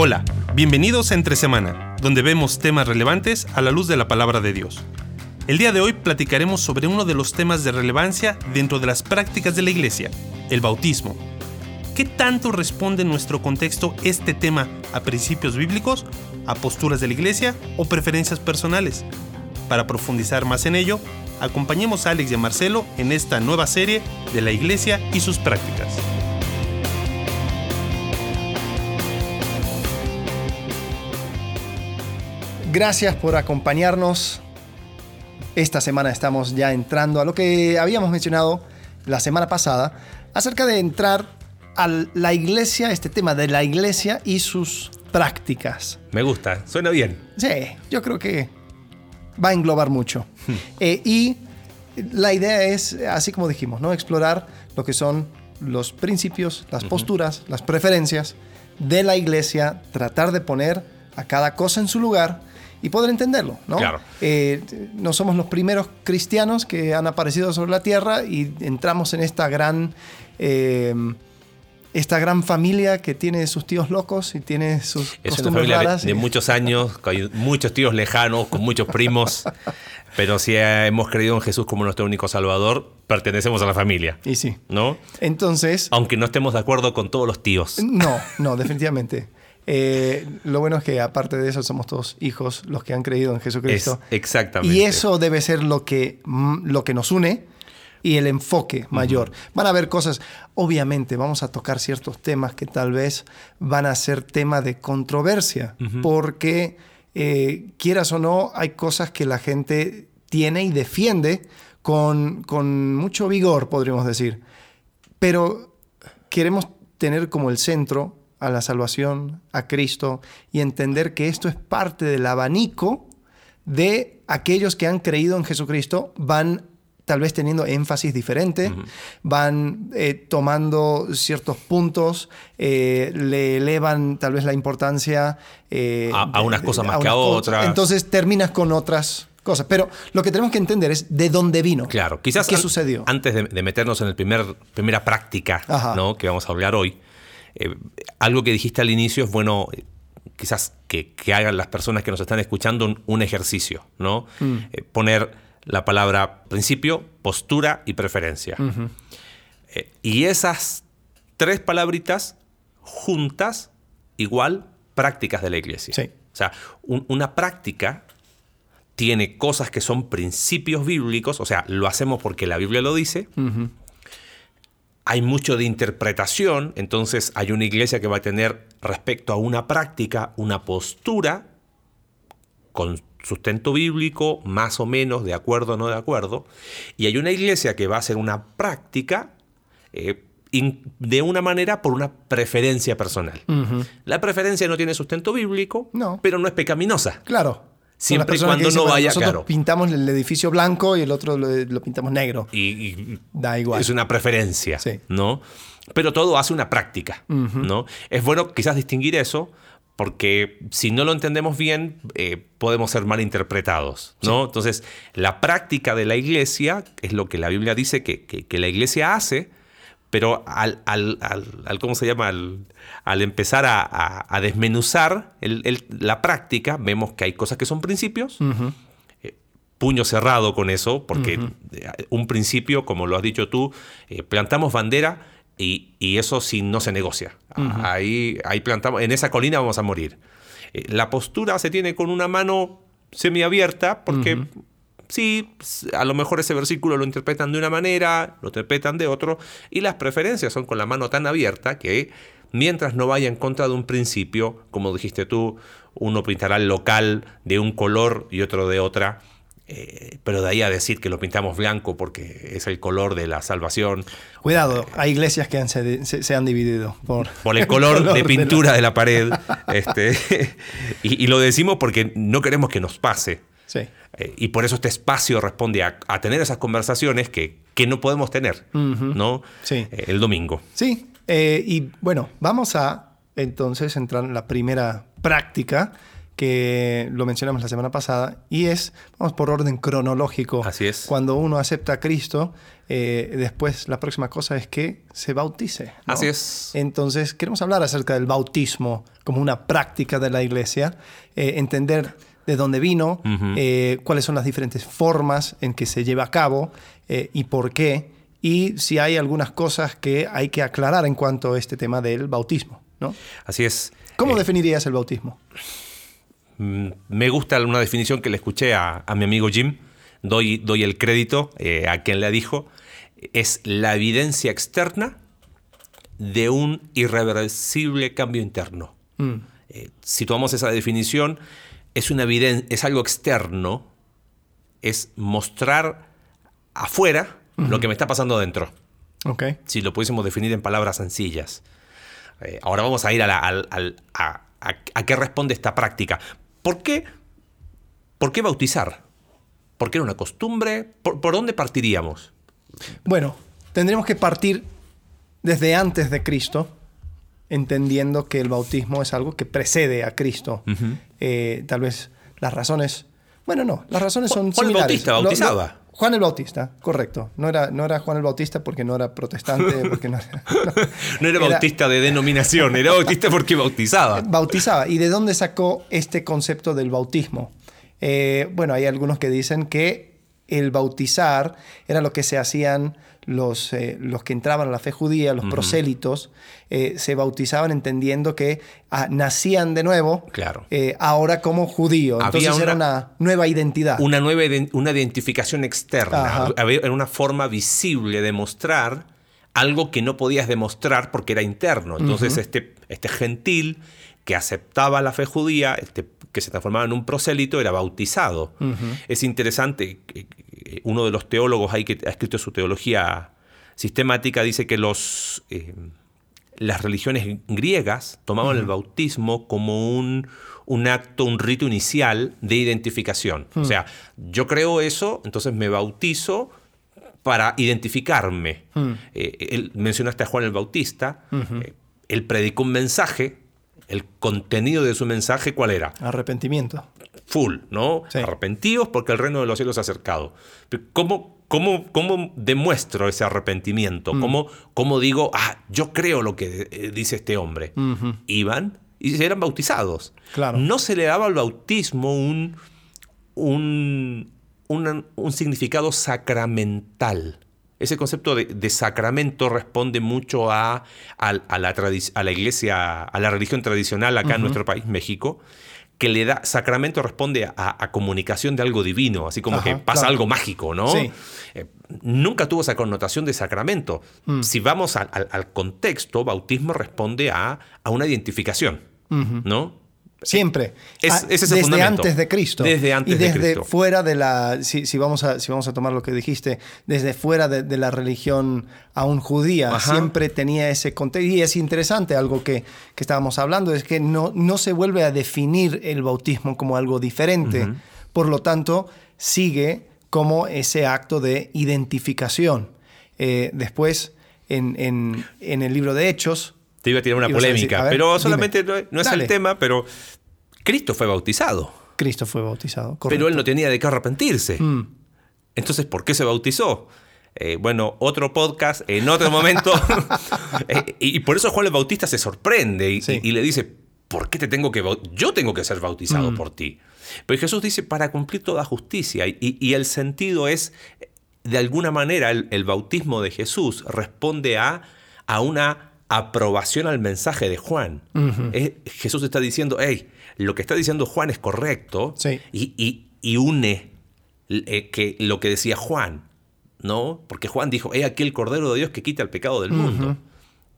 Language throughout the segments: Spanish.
Hola, bienvenidos a Entre Semana, donde vemos temas relevantes a la luz de la palabra de Dios. El día de hoy platicaremos sobre uno de los temas de relevancia dentro de las prácticas de la iglesia, el bautismo. ¿Qué tanto responde en nuestro contexto este tema a principios bíblicos, a posturas de la iglesia o preferencias personales? Para profundizar más en ello, acompañemos a Alex y a Marcelo en esta nueva serie de la iglesia y sus prácticas. Gracias por acompañarnos. Esta semana estamos ya entrando a lo que habíamos mencionado la semana pasada acerca de entrar a la iglesia, este tema de la iglesia y sus prácticas. Me gusta, suena bien. Sí, yo creo que va a englobar mucho. Eh, y la idea es, así como dijimos, ¿no? explorar lo que son los principios, las posturas, las preferencias de la iglesia, tratar de poner a cada cosa en su lugar y poder entenderlo, ¿no? Claro. Eh, no somos los primeros cristianos que han aparecido sobre la tierra y entramos en esta gran, eh, esta gran familia que tiene sus tíos locos y tiene sus Es una costumbres familia raras. de y- muchos años, con muchos tíos lejanos, con muchos primos, pero si hemos creído en Jesús como nuestro único Salvador, pertenecemos a la familia, y sí. ¿no? Entonces, Aunque no estemos de acuerdo con todos los tíos. no, no, definitivamente. Eh, lo bueno es que aparte de eso somos todos hijos los que han creído en Jesucristo. Es- exactamente. Y eso debe ser lo que, mm, lo que nos une y el enfoque mayor. Van a haber cosas, obviamente vamos a tocar ciertos temas que tal vez van a ser tema de controversia, porque eh, quieras o no, hay cosas que la gente tiene y defiende con, con mucho vigor, podríamos decir. Pero queremos tener como el centro a la salvación, a Cristo, y entender que esto es parte del abanico de aquellos que han creído en Jesucristo, van tal vez teniendo énfasis diferente, van eh, tomando ciertos puntos, eh, le elevan tal vez la importancia eh, A- a unas cosas más que a otras. Entonces terminas con otras cosas. Pero lo que tenemos que entender es de dónde vino. Claro, quizás ¿Qué an- sucedió? antes de, de meternos en la primer, primera práctica. ¿no? que vamos a hablar hoy, eh, algo que dijiste al inicio es bueno, quizás que, que hagan las personas que nos están escuchando un, un ejercicio, ¿no? Mm. Eh, poner la palabra principio, postura y preferencia. Eh, y esas tres palabritas juntas, igual prácticas de la iglesia. Sí. O sea, un- una práctica tiene cosas que son principios bíblicos, o sea, lo hacemos porque la Biblia lo dice. Hay mucho de interpretación, entonces hay una iglesia que va a tener respecto a una práctica, una postura con sustento bíblico, más o menos, de acuerdo o no de acuerdo, y hay una iglesia que va a hacer una práctica eh, in- de una manera por una preferencia personal. La preferencia no tiene sustento bíblico, No. pero no es pecaminosa. Claro. Siempre y cuando dicen, no vaya nosotros claro. pintamos el edificio blanco y el otro lo, lo pintamos negro. Y, y Da igual. es una preferencia, Sí. ¿no? Pero todo hace una práctica, ¿no? Es bueno quizás distinguir eso porque si no lo entendemos bien eh, podemos ser malinterpretados, ¿no? Entonces, la práctica de la iglesia es lo que la Biblia dice que, que- que la iglesia hace, pero al, al- al- al- ¿cómo se llama? Al, al empezar a, a- a desmenuzar el- el- la práctica, vemos que hay cosas que son principios, eh, puño cerrado con eso, porque eh, un principio, como lo has dicho tú, eh, plantamos bandera y, y eso sí no se negocia. Ahí, ahí plantamos, en esa colina vamos a morir. Eh, la postura se tiene con una mano semiabierta, porque sí, s- a lo mejor ese versículo lo interpretan de una manera, lo interpretan de otro, y las preferencias son con la mano tan abierta que mientras no vaya en contra de un principio, como dijiste tú, uno pintará el local de un color y otro de otra, eh, pero de ahí a decir que lo pintamos blanco porque es el color de la salvación, Cuidado, hay iglesias que han- se, han dividido por, por el color, de la- pintura de la pared, este, y, y lo decimos porque no queremos que nos pase. Sí. Eh, y por eso este espacio responde a, a tener esas conversaciones que, que no podemos tener, ¿no? Sí. Eh, el domingo. Sí, eh, y bueno, vamos a entonces entrar en la primera práctica que lo mencionamos la semana pasada, y es, vamos por orden cronológico. Así es. Cuando uno acepta a Cristo, eh, después la próxima cosa es que se bautice. ¿no? Así es. Entonces, queremos hablar acerca del bautismo como una práctica de la iglesia, eh, entender de dónde vino, eh, cuáles son las diferentes formas en que se lleva a cabo eh, y por qué, y si hay algunas cosas que hay que aclarar en cuanto a este tema del bautismo. ¿no? Así es. ¿Cómo Eh, definirías el bautismo? Mm, Me gusta una definición que le escuché a, a mi amigo Jim. Doy, doy el crédito a quien la dijo. Es la evidencia externa de un irreversible cambio interno. Mm, Eh, si tomamos esa definición, es, una es algo externo, es mostrar afuera lo que me está pasando adentro. ok. Si lo pudiésemos definir en palabras sencillas. Eh, ahora vamos a ir la- a- a- a qué responde esta práctica. ¿Por qué, ¿Por qué bautizar? ¿Por qué era una costumbre? ¿Por, por dónde partiríamos? Bueno, tendremos que partir desde antes de Cristo, entendiendo que el bautismo es algo que precede a Cristo. Eh, tal vez las razones... Bueno, no, las razones son Juan el similares. Bautista Lo- lo- bautizaba. Juan el Bautista, correcto. No era, no era Juan el Bautista porque no era protestante, porque no era... no. No era bautista de denominación, era bautista porque bautizaba. Bautizaba. ¿Y de dónde sacó este concepto del bautismo? Eh, bueno, hay algunos que dicen que el bautizar era lo que se hacían los, eh, los que entraban a la fe judía, los prosélitos, eh, se bautizaban entendiendo que ah, nacían de nuevo, Claro. eh, ahora como judío. Entonces era una- nueva identidad. Una nueva una identificación externa. Ajá. Era una forma visible de mostrar algo que no podías demostrar porque era interno. Entonces, este, este gentil que aceptaba la fe judía, este, que se transformaba en un prosélito, era bautizado. Es interesante, uno de los teólogos ahí que ha escrito su teología sistemática dice que los, eh, las religiones griegas tomaban el bautismo como un, un acto, un rito inicial de identificación. O sea, yo creo eso, entonces me bautizo para identificarme. Eh, él, mencionaste a Juan el Bautista, eh, él predicó un mensaje, el contenido de su mensaje, ¿cuál era? Arrepentimiento. Full, ¿no? Sí. Arrepentíos porque el reino de los cielos se ha acercado. Pero ¿Cómo, cómo, cómo demuestro ese arrepentimiento? Mm. ¿Cómo, cómo digo, ah, yo creo lo que eh, dice este hombre? Iban y eran bautizados. Claro. No se le daba al bautismo un, un, un- un significado sacramental. Ese concepto de, de sacramento responde mucho a, a- a la, a la iglesia, a la religión tradicional acá en nuestro país, México, que le da, sacramento responde a, a comunicación de algo divino, así como Ajá, que pasa claro. algo mágico, ¿no? Sí. Eh, nunca tuvo esa connotación de sacramento. Mm. Si vamos al, contexto, bautismo responde a, a una identificación, ¿no? Siempre. Es- Ah, ese es el desde fundamento. antes de Cristo. Desde antes y de desde Cristo. fuera de la, si, si vamos a, si vamos a tomar lo que dijiste, desde fuera de, de la religión aún judía, Ajá. siempre tenía ese contexto. Y es interesante, algo que, que estábamos hablando, es que no, no se vuelve a definir el bautismo como algo diferente. Por lo tanto, sigue como ese acto de identificación. Eh, después, en, en- en el libro de Hechos, Te iba a tirar una decir, polémica, pero dime. solamente no, no es Dale. el tema, pero Cristo fue bautizado, Cristo fue bautizado. pero correcto. él no tenía de qué arrepentirse. Mm. Entonces, ¿por qué se bautizó? Eh, bueno, otro podcast en otro momento. Eh, y, por eso Juan el Bautista se sorprende y, Sí. y- y le dice, ¿por qué te tengo que Yo tengo que ser bautizado por ti. Pero Jesús dice, para cumplir toda justicia. Y, y- y el sentido es, de alguna manera, el, el bautismo de Jesús responde a, a una aprobación al mensaje de Juan. Es- Jesús está diciendo, hey, lo que está diciendo Juan es correcto. Sí. Y, y- y une eh, que lo que decía Juan, ¿no? Porque Juan dijo, he aquí el Cordero de Dios que quita el pecado del mundo.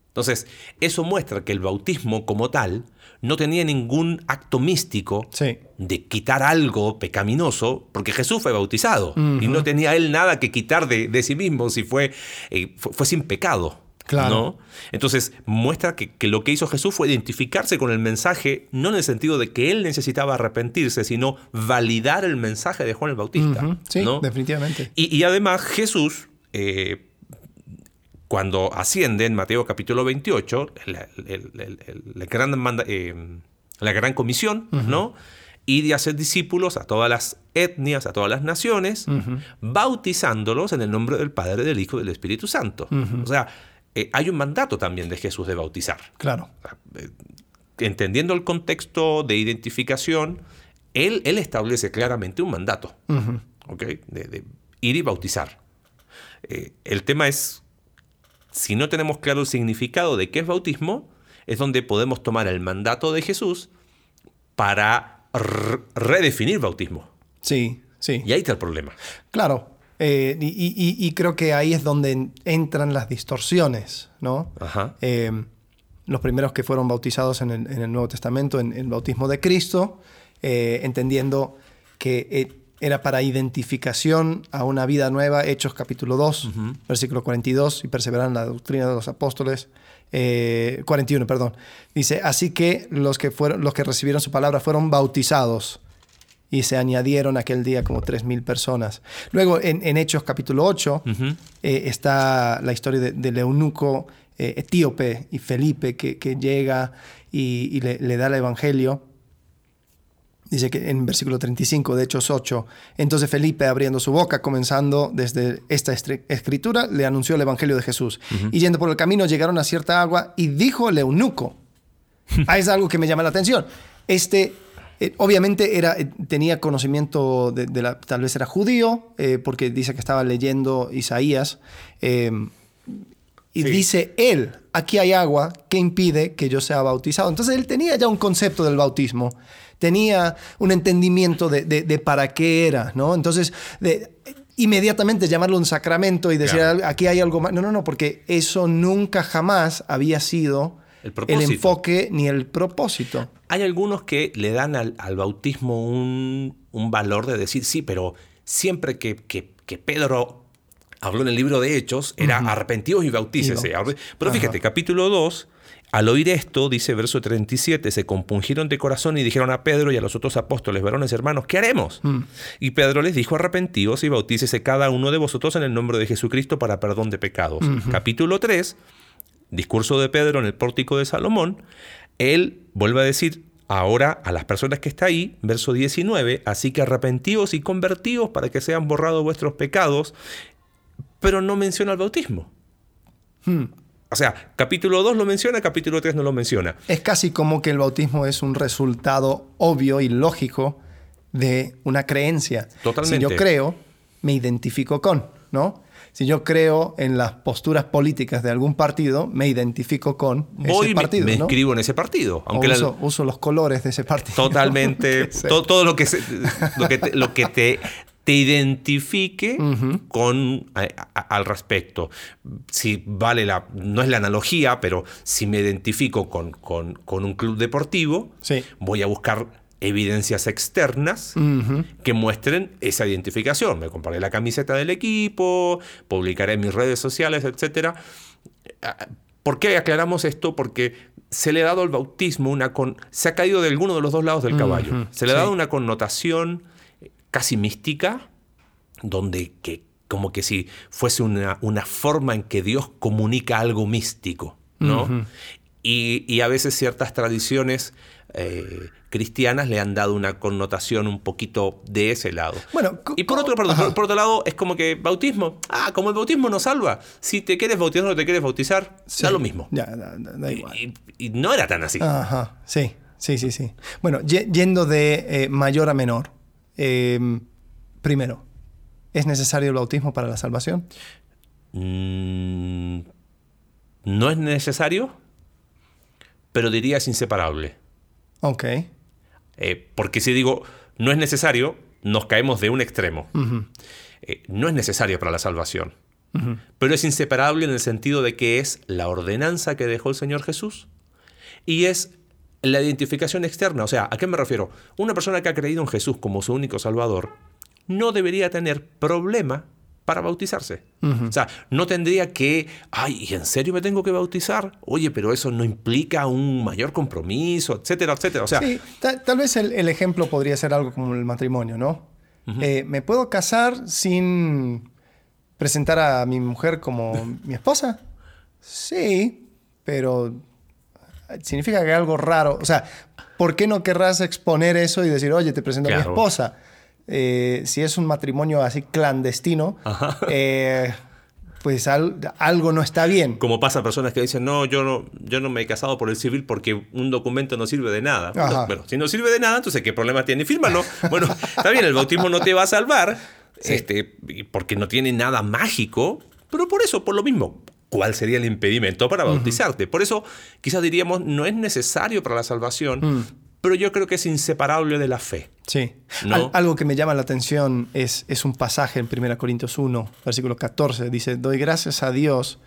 Entonces, eso muestra que el bautismo como tal no tenía ningún acto místico Sí. de quitar algo pecaminoso, porque Jesús fue bautizado y no tenía él nada que quitar de, de sí mismo si fue, eh, fue, fue sin pecado. Claro. ¿no? Entonces muestra que, que lo que hizo Jesús fue identificarse con el mensaje, no en el sentido de que él necesitaba arrepentirse, sino validar el mensaje de Juan el Bautista. Sí, ¿no? definitivamente. Y, y además Jesús, eh, cuando asciende en Mateo capítulo 28, la, el- el- el- la gran, manda- eh, la gran comisión, ¿no? Y hacer discípulos a todas las etnias, a todas las naciones, bautizándolos en el nombre del Padre, del Hijo y del Espíritu Santo. O sea, eh, hay un mandato también de Jesús de bautizar. Claro. Eh, entendiendo el contexto de identificación, él, él establece claramente un mandato de, ir y bautizar. Eh, el tema es, si no tenemos claro el significado de qué es bautismo, es donde podemos tomar el mandato de Jesús para redefinir bautismo. Sí, sí. Y ahí está el problema. Claro. Eh, y, creo que ahí es donde entran las distorsiones, ¿no? Eh, los primeros que fueron bautizados en el, Nuevo Testamento, en el bautismo de Cristo, eh, entendiendo que era para identificación a una vida nueva, Hechos capítulo 2, versículo 42, y perseverar en la doctrina de los apóstoles. 41, perdón. Dice, así que los que, fueron, los que recibieron su palabra fueron bautizados y se añadieron aquel día como 3.000 personas. Luego en, Hechos capítulo 8 eh, está la historia del eunuco eh, etíope y Felipe que, llega y, le, da el evangelio. Dice que en versículo 35 de Hechos 8, entonces Felipe abriendo su boca, comenzando desde esta escritura, le anunció el evangelio de Jesús. Y yendo por el camino llegaron a cierta agua y dijo el eunuco, ah, es algo que me llama la atención, este eh, obviamente era, eh, tenía conocimiento de, la, tal vez era judío, eh, porque dice que estaba leyendo Isaías. Em, y dice él, aquí hay agua que impide que yo sea bautizado. Entonces él tenía ya un concepto del bautismo, tenía un entendimiento de, para qué era, ¿no? Entonces, inmediatamente llamarlo un sacramento y decir, aquí hay algo más. No, no, no, porque eso nunca jamás había sido el, enfoque ni el propósito. Hay algunos que le dan al, bautismo un, valor de decir, sí, pero siempre que, Pedro habló en el libro de Hechos, era arrepentidos y bautícese. Pero fíjate, capítulo 2, al oír esto, dice verso 37, se compungieron de corazón y dijeron a Pedro y a los otros apóstoles, varones hermanos, ¿qué haremos? Mm. Y Pedro les dijo, arrepentidos y bautícese cada uno de vosotros en el nombre de Jesucristo para perdón de pecados. Capítulo 3, discurso de Pedro en el pórtico de Salomón, él vuelve a decir ahora a las personas que está ahí, verso 19, así que arrepentíos y convertíos para que sean borrados vuestros pecados, pero no menciona el bautismo. Hmm. O sea, capítulo 2 lo menciona, capítulo 3 no lo menciona. Es casi como que el bautismo es un resultado obvio y lógico de una creencia. Totalmente. Si yo creo, me identifico con, ¿no? Si yo creo en las posturas políticas de algún partido, me identifico con ese partido. Me, me inscribo en ese partido. Aunque uso, los colores de ese partido. Totalmente. todo, lo que, lo que te, te, identifique con, al respecto. Si vale la. No es la analogía, pero si me identifico con, con, con un club deportivo, voy a buscar evidencias externas que muestren esa identificación. Me compraré la camiseta del equipo, publicaré en mis redes sociales, etc. ¿Por qué aclaramos esto? Porque se le ha dado al bautismo una con... se ha caído de alguno de los dos lados del caballo. Se le ha dado una connotación casi mística, donde que, como que si fuese una, una forma en que Dios comunica algo místico, ¿no? Y, y, a veces ciertas tradiciones eh, cristianas le han dado una connotación un poquito de ese lado. Bueno, y por otro, por otro lado, es como que bautismo, ah, como el bautismo nos salva. Si te quieres bautizar o no te quieres bautizar, da lo mismo. Ya, da, igual. Y, no era tan así. Ajá, sí, sí, sí, sí. Bueno, yendo de eh, mayor a menor, em, primero, ¿es necesario el bautismo para la salvación? Mm, no es necesario, pero diría es inseparable. Ok. Eh, porque si digo no es necesario, nos caemos de un extremo. Eh, no es necesario para la salvación. Pero es inseparable en el sentido de que es la ordenanza que dejó el Señor Jesús y es la identificación externa. O sea, ¿a qué me refiero? Una persona que ha creído en Jesús como su único Salvador no debería tener problema para bautizarse. O sea, no tendría que, ay, ¿en serio me tengo que bautizar? Oye, pero eso no implica un mayor compromiso, etcétera, etcétera. O sea, sí, tal, vez el, ejemplo podría ser algo como el matrimonio, ¿no? Eh, ¿Me puedo casar sin presentar a mi mujer como mi esposa? Sí, pero significa que hay algo raro. O sea, ¿por qué no querrás exponer eso y decir, oye, te presento a mi esposa? Eh, si es un matrimonio así clandestino, eh, pues al- algo no está bien. Como pasa a personas que dicen, no yo, no, yo no me he casado por el civil porque un documento no sirve de nada. Ajá. Bueno, si no sirve de nada, entonces ¿qué problema tiene? Fírmalo. Bueno, está bien, el bautismo no te va a salvar, Sí. este, porque no tiene nada mágico, pero por eso, por lo mismo, ¿cuál sería el impedimento para bautizarte? Por eso, quizás diríamos, no es necesario para la salvación, Mm. pero yo creo que es inseparable de la fe. Sí. ¿No? Al- algo que me llama la atención es, es un pasaje en 1 Corintios 1, versículo 14. Dice, doy gracias a Dios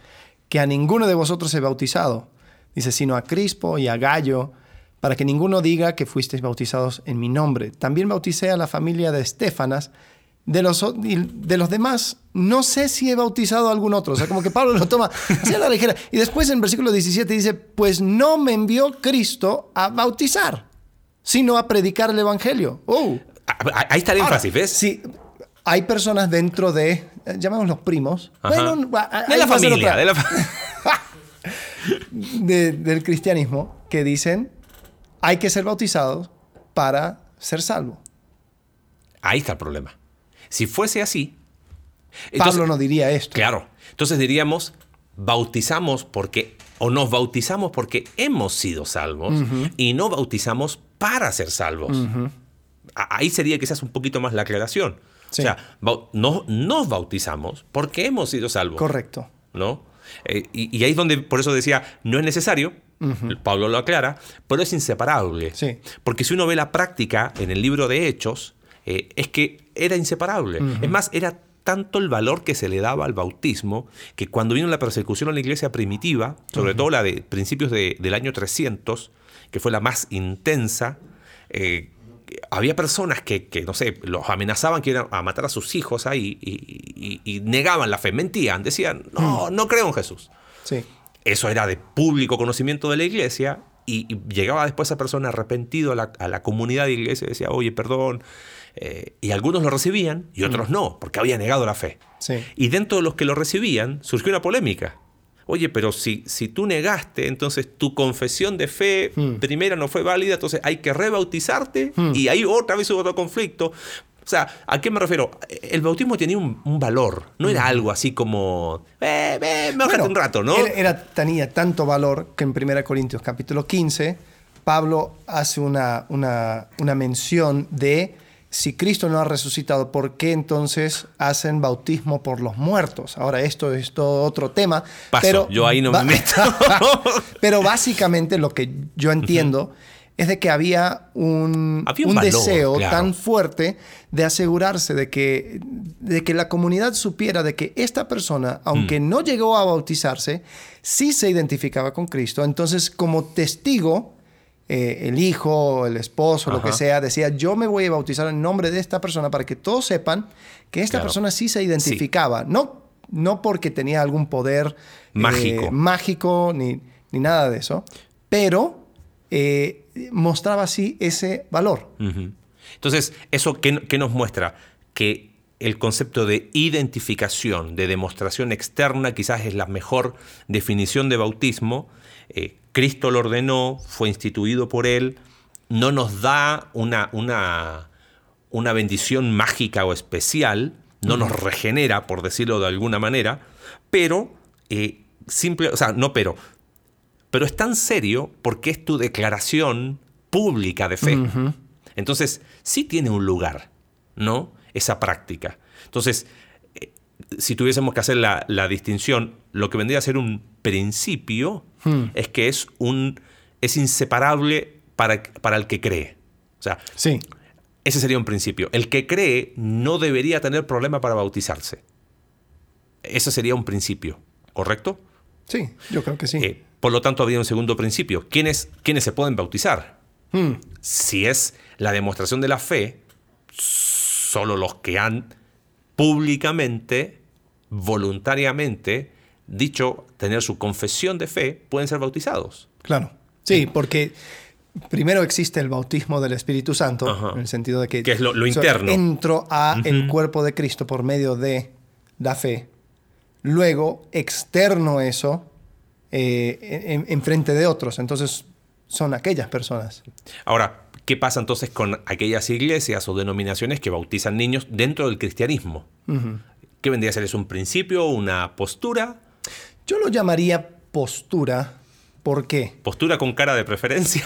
que a ninguno de vosotros he bautizado. Dice, sino a Crispo y a Gallo, para que ninguno diga que fuisteis bautizados en mi nombre. También bauticé a la familia de Estefanas. De los, de los demás, no sé si he bautizado a algún otro. O sea, como que Pablo lo toma a la ligera. Y después en versículo 17 dice, pues no me envió Cristo a bautizar, sino a predicar el Evangelio. ¡Oh! Ah, Ahí está el Ahora, énfasis, ¿ves? Sí, hay personas dentro de, eh, llamémoslos primos, bueno, de ahí la familia, de la de- del cristianismo que dicen hay que ser bautizados para ser salvo. Ahí está el problema. Si fuese así, Pablo no diría esto. Claro. Entonces diríamos, bautizamos porque, o nos bautizamos porque hemos sido salvos y no bautizamos para ser salvos. A- Ahí sería quizás un poquito más la aclaración. Sí. O sea, no, nos bautizamos porque hemos sido salvos. Correcto. ¿no? Eh, y, y ahí es donde, por eso decía, no es necesario, Pablo lo aclara, pero es inseparable. Sí. Porque si uno ve la práctica en el libro de Hechos, eh, es que era inseparable. Es más, era tanto el valor que se le daba al bautismo que cuando vino la persecución en la iglesia primitiva, sobre todo la de principios de- del año 300, que fue la más intensa, eh, había personas que, que, no sé, los amenazaban que iban a matar a sus hijos ahí y, y- y negaban la fe, mentían, decían, no, no creo en Jesús. Sí. Eso era de público conocimiento de la iglesia y, y llegaba después esa persona arrepentido a la, a la comunidad de iglesia y decía, oye, perdón. Eh, y algunos lo recibían y otros no, porque había negado la fe. Sí. Y dentro de los que lo recibían surgió una polémica. Oye, pero si, si tú negaste, entonces tu confesión de fe primera no fue válida, entonces hay que rebautizarte y ahí otra vez hubo otro conflicto. O sea, ¿a qué me refiero? El bautismo tenía un, un valor, no era algo así como, eh, eh, Bueno, un rato, ¿no? Era, era- tenía tanto valor que en 1 Corintios capítulo 15, Pablo hace una, una, una mención de si Cristo no ha resucitado, ¿por qué entonces hacen bautismo por los muertos? Ahora, esto es todo otro tema. Paso, pero yo ahí no me meto. pero básicamente lo que yo entiendo es de que había un, Había un un valor, deseo claro. tan fuerte de asegurarse de que, de que la comunidad supiera de que esta persona, aunque Mm. no llegó a bautizarse, sí se identificaba con Cristo. Entonces, como testigo, eh, el hijo, el esposo, lo que sea, decía, yo me voy a bautizar en nombre de esta persona para que todos sepan que esta Claro. persona sí se identificaba. No, no porque tenía algún poder eh, Mágico. mágico ni, ni nada de eso, pero eh, mostraba así ese valor. Entonces, ¿eso qué, qué nos muestra? Que el concepto de identificación, de demostración externa, quizás es la mejor definición de bautismo. Eh, Cristo lo ordenó, fue instituido por Él, no nos da una, una, una bendición mágica o especial, no nos regenera, por decirlo de alguna manera, pero, eh, simple, o sea, no pero, pero es tan serio porque es tu declaración pública de fe. Entonces, sí tiene un lugar, ¿no? Esa práctica. Entonces, eh, si tuviésemos que hacer la, la distinción, lo que vendría a ser un principio es que es, un, es inseparable para, para el que cree. O sea, Sí, ese sería un principio. El que cree no debería tener problema para bautizarse. Ese sería un principio, ¿correcto? sí, yo creo que sí. Eh, por lo tanto, habría un segundo principio. ¿Quiénes, ¿Quiénes se pueden bautizar? Hmm, Si es la demostración de la fe, solo los que han públicamente, voluntariamente, dicho tener su confesión de fe, pueden ser bautizados. Claro. Sí, porque primero existe el bautismo del Espíritu Santo, Ajá. en el sentido de que, Que es lo- interno. entro a el cuerpo de Cristo por medio de la fe. Luego externo eso eh, en, en frente de otros. Entonces, son aquellas personas. Ahora, ¿qué pasa entonces con aquellas iglesias o denominaciones que bautizan niños dentro del cristianismo? ¿Qué vendría a ser? ¿Es un principio, una postura? Yo lo llamaría postura. ¿Por qué? ¿Postura con cara de preferencia?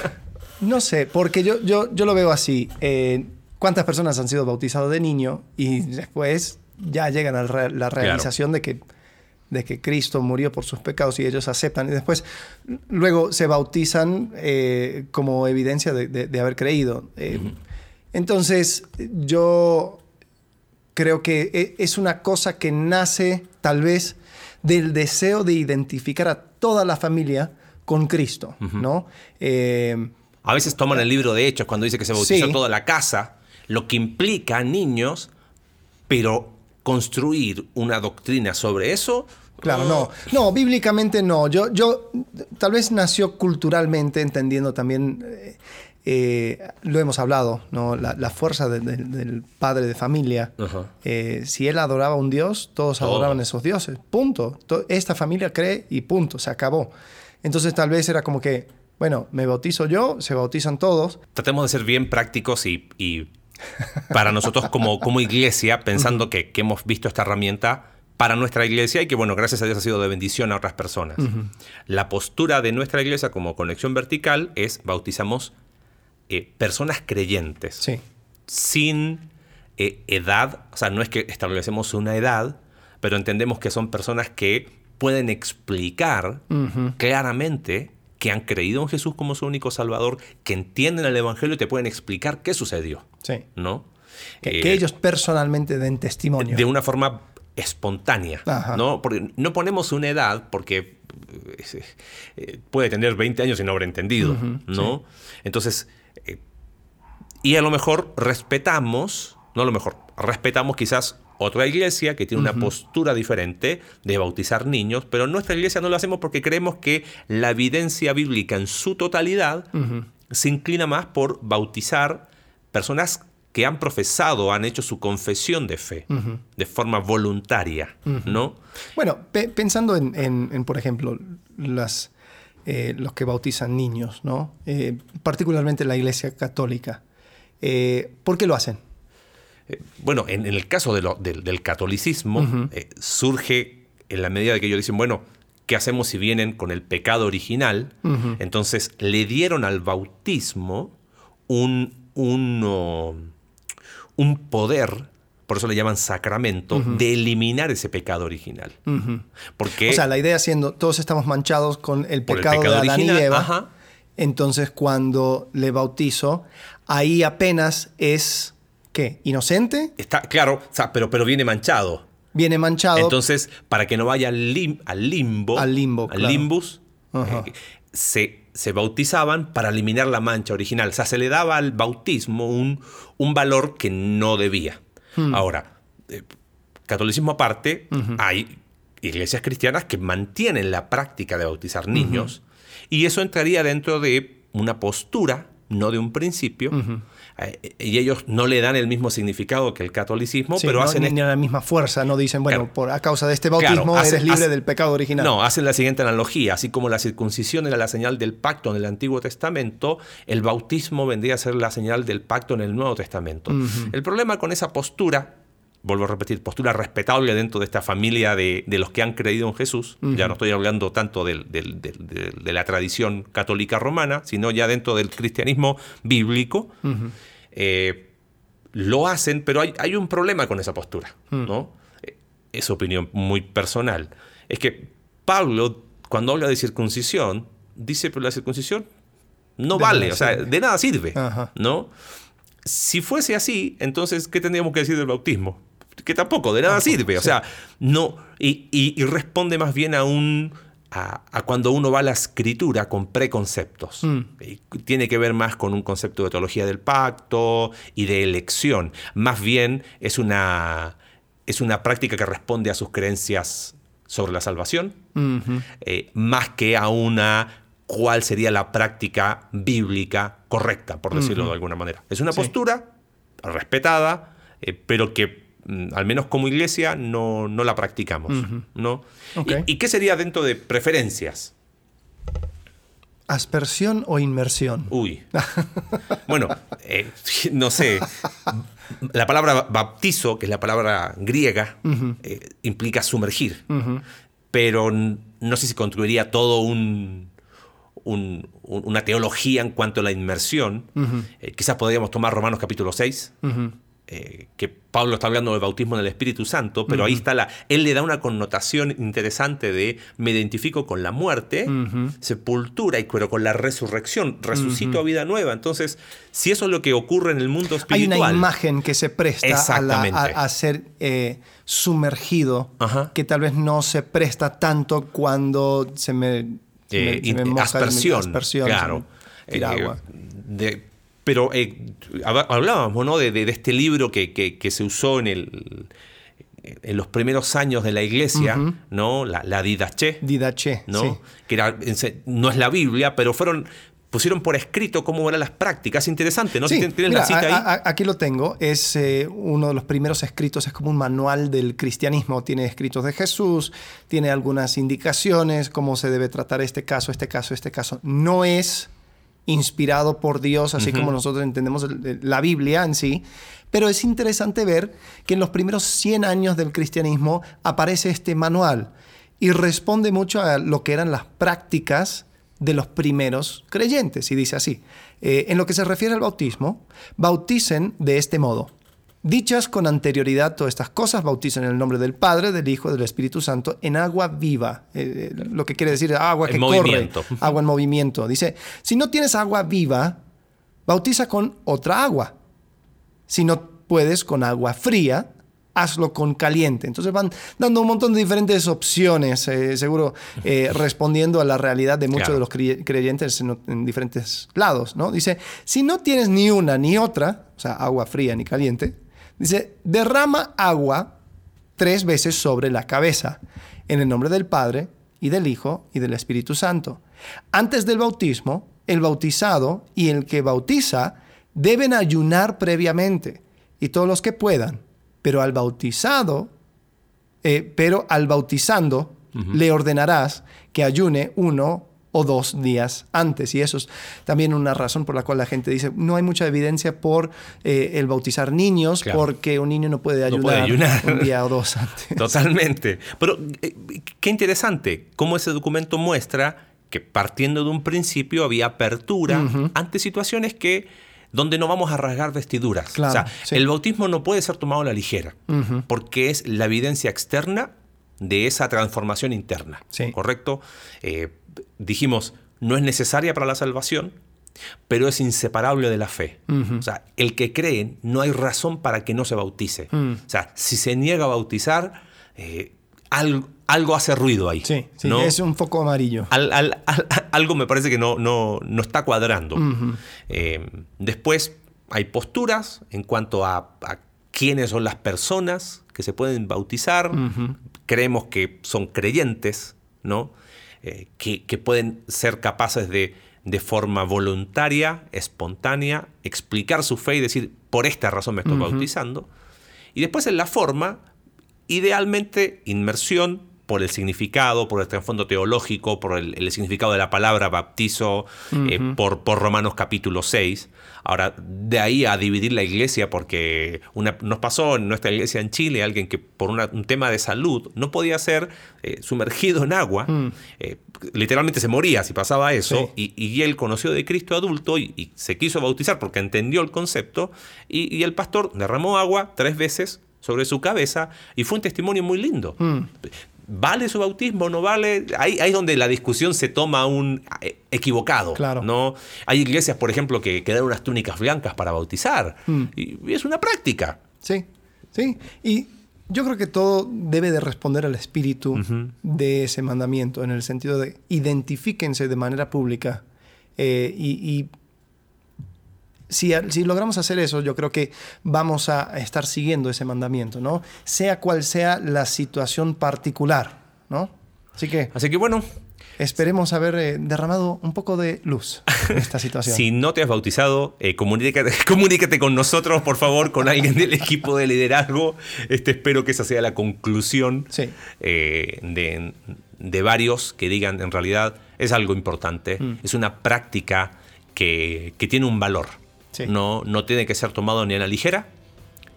no sé, porque yo, yo, yo lo veo así. Eh, ¿Cuántas personas han sido bautizadas de niño y después ya llegan a la realización de que de que Cristo murió por sus pecados y ellos aceptan y después luego se bautizan eh, como evidencia de, haber creído. Eh, entonces yo creo que e, es una cosa que nace tal vez del deseo de identificar a toda la familia con Cristo, ¿no? Eh, a veces toman el libro de Hechos cuando dice que se bautizó toda la casa, lo que implica niños, pero construir una doctrina sobre eso Claro, no. No, bíblicamente no. Yo, yo tal vez nació culturalmente, entendiendo también, eh, eh, lo hemos hablado, ¿no? La, fuerza del padre de familia. Eh, si él adoraba a un dios, todos adoraban a esos dioses. Punto. Esta familia cree y punto, se acabó. Entonces tal vez era como que, bueno, me bautizo yo, se bautizan todos. Tratemos de ser bien prácticos y, para nosotros como, como iglesia, pensando que, que hemos visto esta herramienta para nuestra iglesia y que, bueno, gracias a Dios ha sido de bendición a otras personas. La postura de nuestra iglesia como conexión vertical es bautizamos eh, personas creyentes. Sí. Sin eh, edad, o sea, no es que establecemos una edad, pero entendemos que son personas que pueden explicar claramente que han creído en Jesús como su único Salvador, que entienden el Evangelio y te pueden explicar qué sucedió. Sí. ¿no? Que, que ellos personalmente den testimonio. De una forma espontánea, ¿no? Porque no ponemos una edad porque eh, puede tener 20 años y no haber entendido, ¿no? Entonces, eh, y a lo mejor respetamos, no a lo mejor, respetamos quizás otra iglesia que tiene una postura diferente de bautizar niños, pero nuestra iglesia no lo hacemos porque creemos que la evidencia bíblica en su totalidad se inclina más por bautizar personas que han profesado, han hecho su confesión de fe de forma voluntaria, ¿no? Bueno, pensando en, por ejemplo, las, eh, los que bautizan niños, ¿no? Eh, particularmente la Iglesia Católica, eh, ¿por qué lo hacen? bueno, en, el caso del catolicismo, surge en la medida de que ellos dicen, bueno, ¿qué hacemos si vienen con el pecado original? Entonces le dieron al bautismo un, un un poder, por eso le llaman sacramento, de eliminar ese pecado original. Porque, o sea, la idea siendo, todos estamos manchados con el pecado, de Adán y Eva. Entonces, cuando le bautizo, ahí apenas es, ¿qué? ¿Inocente? Está, claro, pero, pero viene manchado. Viene manchado. Entonces, para que no vaya al, al limbo, al limbo, al limbus, eh, se se bautizaban para eliminar la mancha original. O sea, se le daba al bautismo un, un valor que no debía. Hmm. Ahora, eh, catolicismo aparte, hay iglesias cristianas que mantienen la práctica de bautizar niños y eso entraría dentro de una postura, no de un principio, eh, y ellos no le dan el mismo significado que el catolicismo, pero no, hacen... Ni la misma fuerza, no dicen, bueno, por a causa de este bautismo eres libre del pecado original. No, hacen la siguiente analogía, así como la circuncisión era la señal del pacto en el Antiguo Testamento, el bautismo vendría a ser la señal del pacto en el Nuevo Testamento. El problema con esa postura vuelvo a repetir, postura respetable dentro de esta familia de, los que han creído en Jesús. Ya no estoy hablando tanto de la tradición católica romana, sino ya dentro del cristianismo bíblico. Eh, lo hacen, pero hay, un problema con esa postura. ¿no? Eh, es opinión muy personal. Es que Pablo, cuando habla de circuncisión, dice, pero la circuncisión no vale, o sea, de nada sirve. ¿no? Si fuese así, entonces, ¿qué tendríamos que decir del bautismo? Que tampoco de nada sirve. O sea, no. Y, responde más bien a un. A, cuando uno va a la escritura con preconceptos. Mm. Tiene que ver más con un concepto de teología del pacto y de elección. Más bien es una, es una práctica que responde a sus creencias sobre la salvación, eh, más que a una cuál sería la práctica bíblica correcta, por decirlo de alguna manera. Es una postura respetada, eh, pero que al menos como iglesia, no, no la practicamos. ¿no? ¿Y, qué sería dentro de preferencias? ¿Aspersión o inmersión? Uy. bueno, eh, no sé. La palabra baptizo, que es la palabra griega, eh, implica sumergir. Pero no sé si construiría todo un, una teología en cuanto a la inmersión. Eh, quizás podríamos tomar Romanos capítulo 6. Eh, que Pablo está hablando del bautismo en el Espíritu Santo, pero ahí está la. Él le da una connotación interesante de me identifico con la muerte, sepultura, y pero con la resurrección, resucito a vida nueva. Entonces, si eso es lo que ocurre en el mundo espiritual. Hay una imagen que se presta a, ser eh, sumergido, que tal vez no se presta tanto cuando se me. Eh, aspersión, claro. agua. De, pero eh, hablábamos ¿no? de, este libro que, se usó en, el, en los primeros años de la iglesia, ¿no? la, la Didache. Didache, ¿no? Que era, no es la Biblia, pero fueron pusieron por escrito cómo eran las prácticas. Interesante, ¿no? ¿Tienes la cita ahí? aquí lo tengo. Es eh, uno de los primeros escritos, es como un manual del cristianismo. Tiene escritos de Jesús, tiene algunas indicaciones, cómo se debe tratar este caso, este caso, este caso. No es inspirado por Dios, así como nosotros entendemos la Biblia en sí. Pero es interesante ver que en los primeros 100 años del cristianismo aparece este manual y responde mucho a lo que eran las prácticas de los primeros creyentes. Y dice así, eh, en lo que se refiere al bautismo, bauticen de este modo. Dichas con anterioridad todas estas cosas, bautizan en el nombre del Padre, del Hijo del Espíritu Santo en agua viva. Eh, eh, lo que quiere decir agua que corre, agua en movimiento. Dice, si no tienes agua viva, bautiza con otra agua. Si no puedes con agua fría, hazlo con caliente. Entonces van dando un montón de diferentes opciones, eh, seguro respondiendo a la realidad de muchos de los creyentes en, en, diferentes lados. ¿no? Dice, si no tienes ni una ni otra, o sea, agua fría ni caliente, Dice, derrama agua tres veces sobre la cabeza, en el nombre del Padre y del Hijo y del Espíritu Santo. Antes del bautismo, el bautizado y el que bautiza deben ayunar previamente, y todos los que puedan, pero al bautizado, eh, pero al bautizando, le ordenarás que ayune uno o dos días antes. Y eso es también una razón por la cual la gente dice, no hay mucha evidencia por eh, el bautizar niños, porque un niño no puede ayudar, un día o dos antes. Totalmente. Pero eh, qué interesante cómo ese documento muestra que partiendo de un principio había apertura ante situaciones que donde no vamos a rasgar vestiduras. o sea, el bautismo no puede ser tomado a la ligera, porque es la evidencia externa de esa transformación interna. ¿Correcto? Eh, dijimos, no es necesaria para la salvación, pero es inseparable de la fe. O sea, el que cree, no hay razón para que no se bautice. Mm. O sea, si se niega a bautizar, eh, algo, hace ruido ahí. Sí, es un foco amarillo. algo me parece que no, no, está cuadrando. Eh, después hay posturas en cuanto a, quiénes son las personas que se pueden bautizar. Creemos que son creyentes, ¿no? Eh, que, pueden ser capaces de, de forma voluntaria, espontánea, explicar su fe y decir, por esta razón me estoy bautizando. Y después en la forma, idealmente inmersión por el significado, por el trasfondo teológico, por el, significado de la palabra bautizo, eh, por, por, Romanos capítulo 6. Ahora, de ahí a dividir la iglesia, porque una, nos pasó en nuestra iglesia en Chile alguien que por un tema de salud no podía ser eh, sumergido en agua, mm. eh, literalmente se moría si pasaba eso, y, él conoció de Cristo adulto y, se quiso bautizar porque entendió el concepto, y, el pastor derramó agua tres veces sobre su cabeza y fue un testimonio muy lindo. Mm. ¿Vale su bautismo? ¿No vale? Ahí, ahí es donde la discusión se toma un eh, equivocado. Claro. ¿no? Hay iglesias, por ejemplo, que, que dan unas túnicas blancas para bautizar. Mm. Y, es una práctica. Sí, sí. Y yo creo que todo debe de responder al espíritu de ese mandamiento, en el sentido de identifíquense de manera pública eh, y si, logramos hacer eso, yo creo que vamos a estar siguiendo ese mandamiento, ¿no? Sea cual sea la situación particular, ¿no? Así que... Así que bueno, Esperemos haber eh, derramado un poco de luz en esta situación. si no te has bautizado, eh, comunícate, con nosotros, por favor, con alguien del equipo de liderazgo. Este, espero que esa sea la conclusión sí. Eh, de, de varios que digan en realidad es algo importante, Mm. es una práctica que, que tiene un valor. Sí. No, no tiene que ser tomado ni a la ligera,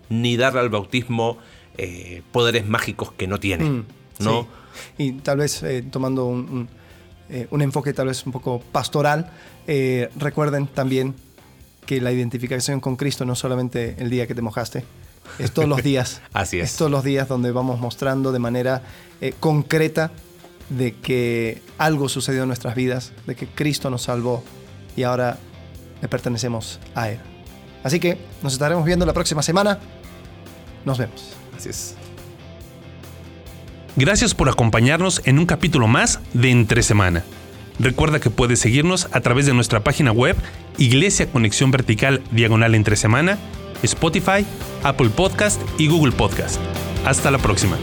ni darle al bautismo eh, poderes mágicos que no tiene. Mm, ¿no? sí. Y tal vez eh, tomando un, un, eh, un enfoque tal vez un poco pastoral, recuerden también que la identificación con Cristo no es solamente el día que te mojaste, es todos los días. Así es. todos los días donde vamos mostrando de manera concreta de que algo sucedió en nuestras vidas, de que Cristo nos salvó y ahora le pertenecemos a Él. Así que nos estaremos viendo la próxima semana. Nos vemos. Así es. Gracias por acompañarnos en un capítulo más de Entre Semana. Recuerda que puedes seguirnos a través de nuestra página web Iglesia Conexión Vertical Diagonal Entre Semana, Spotify, Apple Podcast y Google Podcast. Hasta la próxima.